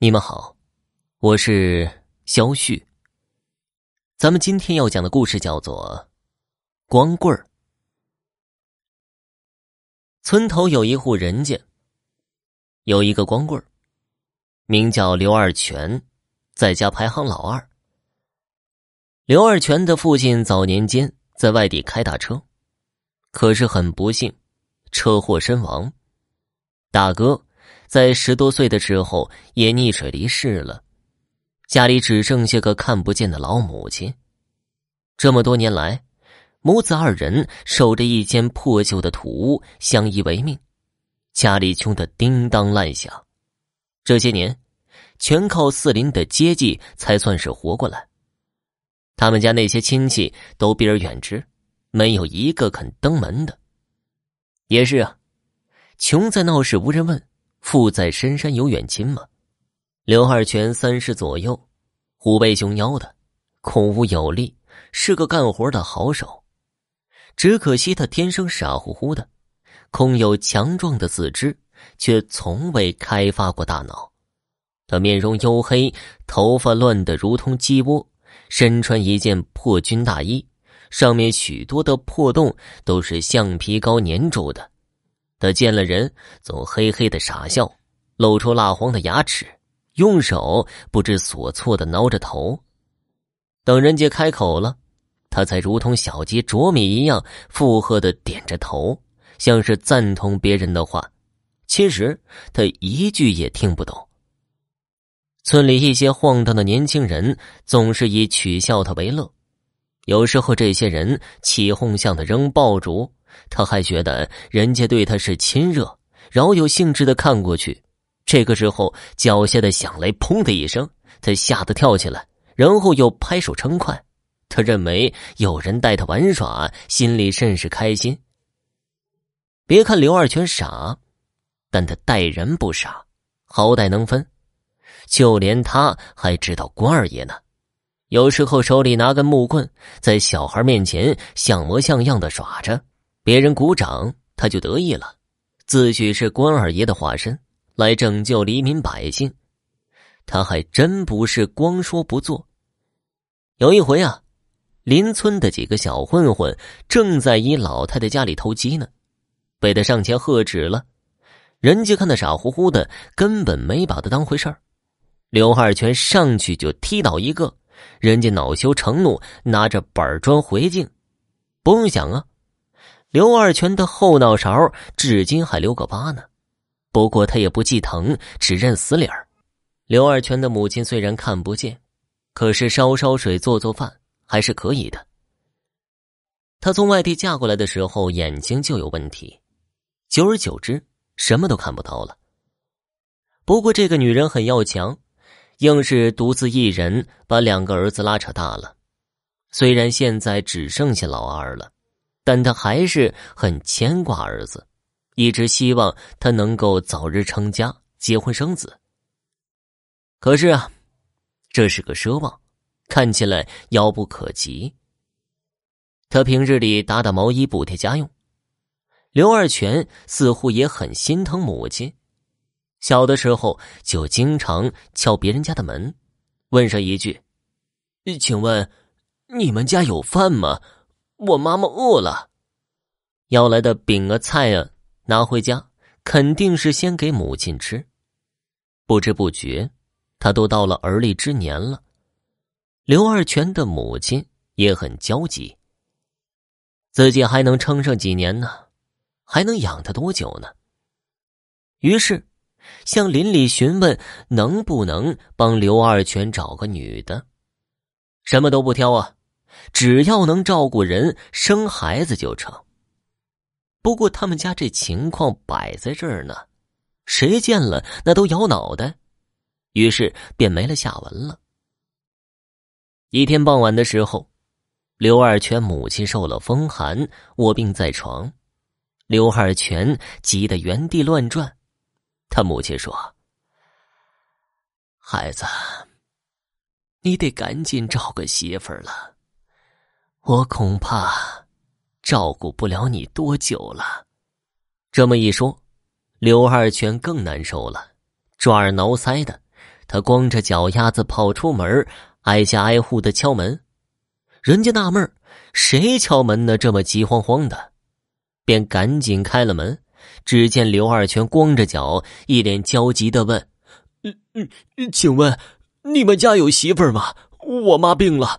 你们好，我是肖旭。咱们今天要讲的故事叫做《光棍儿》。村头有一户人家，有一个光棍儿，名叫刘二全，在家排行老二。刘二全的父亲早年间在外地开大车，可是很不幸，车祸身亡。大哥。在十多岁的时候也溺水离世了，家里只剩下个看不见的老母亲。这么多年来，母子二人守着一间破旧的土屋，相依为命，家里穷得叮当乱响。这些年，全靠四邻的接济才算是活过来。他们家那些亲戚都避而远之，没有一个肯登门的。也是啊，穷在闹市无人问。富在深山有远亲吗？刘二全三十左右，虎背熊腰的，孔武有力，是个干活的好手。只可惜他天生傻乎乎的，空有强壮的四肢，却从未开发过大脑。他面容黝黑，头发乱得如同鸡窝，身穿一件破军大衣，上面许多的破洞都是橡皮膏粘住的。他见了人，总嘿嘿的傻笑，露出蜡黄的牙齿，用手不知所措的挠着头。等人家开口了，他才如同小鸡啄米一样附和的点着头，像是赞同别人的话。其实他一句也听不懂。村里一些晃荡的年轻人总是以取笑他为乐，有时候这些人起哄向他扔爆竹。他还觉得人家对他是亲热，饶有兴致的看过去。这个时候，脚下的响雷“砰”的一声，他吓得跳起来，然后又拍手称快。他认为有人带他玩耍，心里甚是开心。别看刘二全傻，但他待人不傻，好歹能分。就连他还知道关二爷呢。有时候手里拿根木棍，在小孩面前像模像样的耍着。别人鼓掌，他就得意了，自诩是关二爷的化身，来拯救黎民百姓。他还真不是光说不做。有一回啊，邻村的几个小混混正在一老太太家里偷鸡呢，被他上前喝止了。人家看他傻乎乎的，根本没把他当回事儿。刘二全上去就踢倒一个，人家恼羞成怒，拿着板砖回敬。不用想啊。刘二全的后脑勺至今还留个疤呢，不过他也不记疼，只认死理儿。刘二全的母亲虽然看不见，可是烧烧水、做做饭还是可以的。他从外地嫁过来的时候，眼睛就有问题，久而久之，什么都看不到了。不过这个女人很要强，硬是独自一人把两个儿子拉扯大了。虽然现在只剩下老二了。但他还是很牵挂儿子，一直希望他能够早日成家、结婚生子。可是啊，这是个奢望，看起来遥不可及。他平日里打打毛衣补贴家用，刘二全似乎也很心疼母亲，小的时候就经常敲别人家的门，问上一句：“请问你们家有饭吗？”我妈妈饿了，要来的饼啊菜啊，拿回家肯定是先给母亲吃。不知不觉，他都到了而立之年了。刘二全的母亲也很焦急，自己还能撑上几年呢？还能养他多久呢？于是，向邻里询问能不能帮刘二全找个女的，什么都不挑啊。只要能照顾人、生孩子就成。不过他们家这情况摆在这儿呢，谁见了那都摇脑袋，于是便没了下文了。一天傍晚的时候，刘二全母亲受了风寒，卧病在床，刘二全急得原地乱转。他母亲说：“孩子，你得赶紧找个媳妇儿了。”我恐怕照顾不了你多久了。这么一说，刘二全更难受了，抓耳挠腮的，他光着脚丫子跑出门，挨家挨户的敲门。人家纳闷谁敲门呢？这么急慌慌的，便赶紧开了门。只见刘二全光着脚，一脸焦急的问：“嗯嗯，请问你们家有媳妇吗？我妈病了，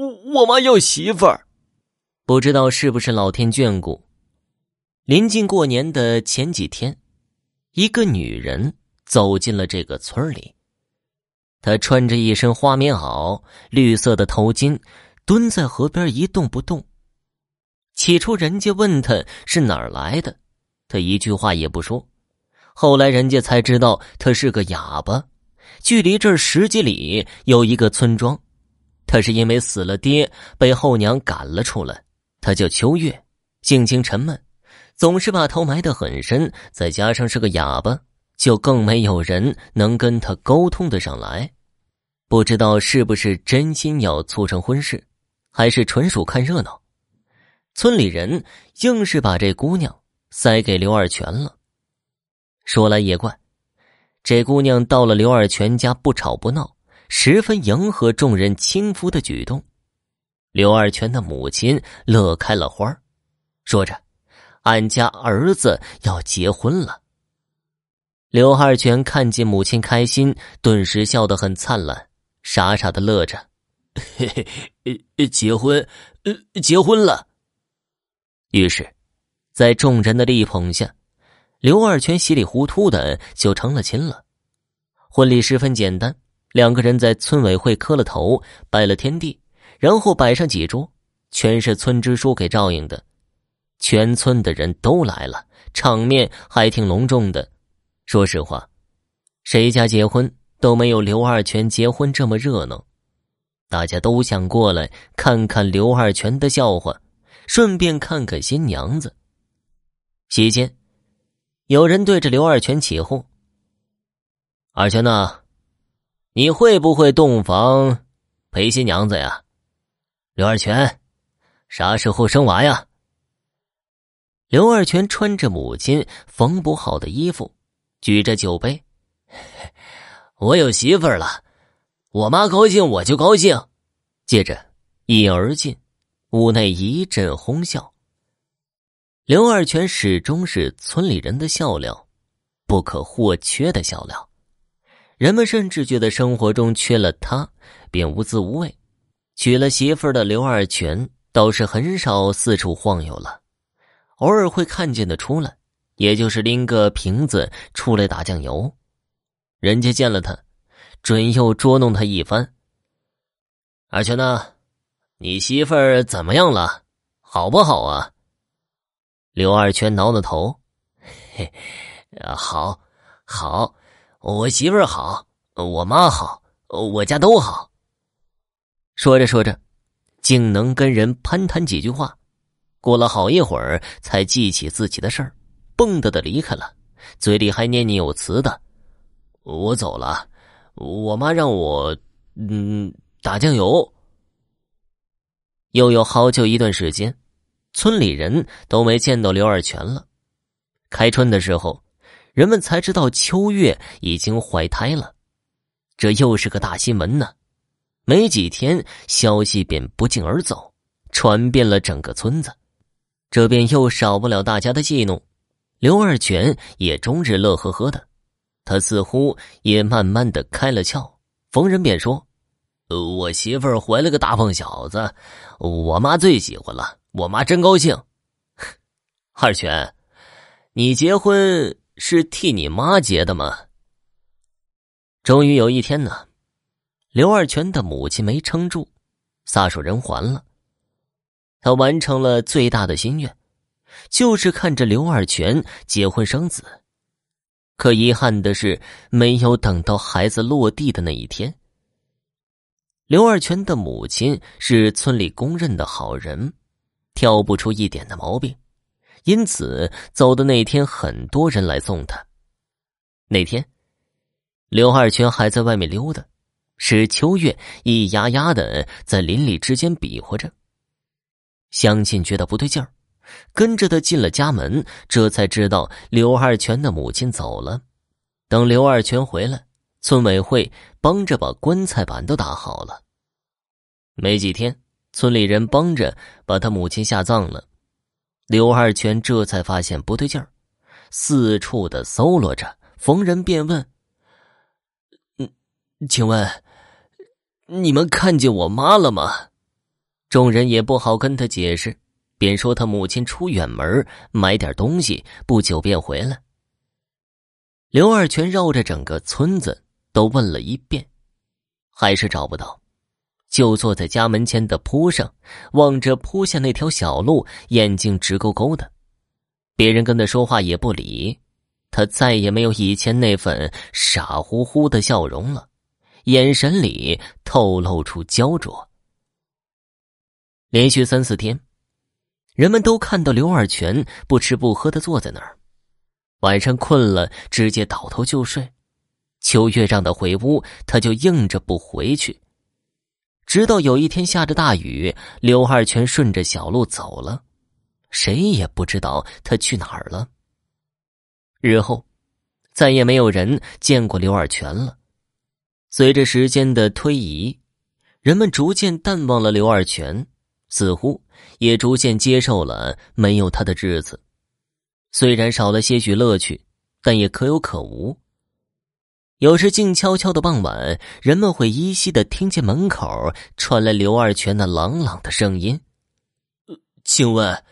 我我妈要媳妇儿。不知道是不是老天眷顾，临近过年的前几天，一个女人走进了这个村里。她穿着一身花棉袄，绿色的头巾，蹲在河边一动不动。起初人家问她是哪儿来的。他一句话也不说，后来人家才知道他是个哑巴。距离这儿十几里有一个村庄，他是因为死了爹，被后娘赶了出来。他叫秋月，性情沉闷，总是把头埋得很深。再加上是个哑巴，就更没有人能跟他沟通得上来。不知道是不是真心要促成婚事，还是纯属看热闹。村里人硬是把这姑娘。塞给刘二全了。说来也怪，这姑娘到了刘二全家不吵不闹，十分迎合众人轻浮的举动。刘二全的母亲乐开了花说着：“俺家儿子要结婚了。”刘二全看见母亲开心，顿时笑得很灿烂，傻傻的乐着：“嘿嘿，结婚，呃，结婚了。”于是。在众人的力捧下，刘二全稀里糊涂的就成了亲了。婚礼十分简单，两个人在村委会磕了头，拜了天地，然后摆上几桌，全是村支书给照应的。全村的人都来了，场面还挺隆重的。说实话，谁家结婚都没有刘二全结婚这么热闹。大家都想过来看看刘二全的笑话，顺便看看新娘子。席间，有人对着刘二全起哄：“二全呐，你会不会洞房陪新娘子呀？刘二全，啥时候生娃呀？”刘二全穿着母亲缝补好的衣服，举着酒杯：“我有媳妇了，我妈高兴我就高兴。”接着一饮而尽，屋内一阵哄笑。刘二全始终是村里人的笑料，不可或缺的笑料。人们甚至觉得生活中缺了他，便无滋无味。娶了媳妇的刘二全倒是很少四处晃悠了，偶尔会看见的出来，也就是拎个瓶子出来打酱油。人家见了他，准又捉弄他一番。二全呐，你媳妇儿怎么样了？好不好啊？刘二全挠挠头，嘿，好，好，我媳妇儿好，我妈好，我家都好。说着说着，竟能跟人攀谈几句话。过了好一会儿，才记起自己的事儿，蹦跶的离开了，嘴里还念念有词的：“我走了，我妈让我嗯打酱油。”又有好久一段时间。村里人都没见到刘二全了。开春的时候，人们才知道秋月已经怀胎了，这又是个大新闻呢。没几天，消息便不胫而走，传遍了整个村子，这便又少不了大家的戏弄。刘二全也终日乐呵呵的，他似乎也慢慢的开了窍，逢人便说：“我媳妇儿怀了个大胖小子，我妈最喜欢了。”我妈真高兴，二全，你结婚是替你妈结的吗？终于有一天呢，刘二全的母亲没撑住，撒手人寰了。他完成了最大的心愿，就是看着刘二全结婚生子。可遗憾的是，没有等到孩子落地的那一天。刘二全的母亲是村里公认的好人。挑不出一点的毛病，因此走的那天，很多人来送他。那天，刘二全还在外面溜达，是秋月一丫丫的在邻里之间比划着。乡亲觉得不对劲儿，跟着他进了家门，这才知道刘二全的母亲走了。等刘二全回来，村委会帮着把棺材板都打好了。没几天，村里人帮着把他母亲下葬了。刘二全这才发现不对劲儿，四处的搜罗着，逢人便问：“嗯，请问你们看见我妈了吗？”众人也不好跟他解释，便说他母亲出远门买点东西，不久便回来。刘二全绕着整个村子都问了一遍，还是找不到。就坐在家门前的坡上，望着坡下那条小路，眼睛直勾勾的。别人跟他说话也不理，他再也没有以前那份傻乎乎的笑容了，眼神里透露出焦灼。连续三四天，人们都看到刘二全不吃不喝的坐在那儿，晚上困了直接倒头就睡。秋月让他回屋，他就硬着不回去。直到有一天下着大雨，刘二全顺着小路走了，谁也不知道他去哪儿了。日后，再也没有人见过刘二全了。随着时间的推移，人们逐渐淡忘了刘二全，似乎也逐渐接受了没有他的日子。虽然少了些许乐趣，但也可有可无。有时静悄悄的傍晚，人们会依稀的听见门口传来刘二全那朗朗的声音：“请问，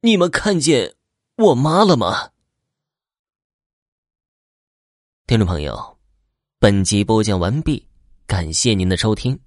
你们看见我妈了吗？”听众朋友，本集播讲完毕，感谢您的收听。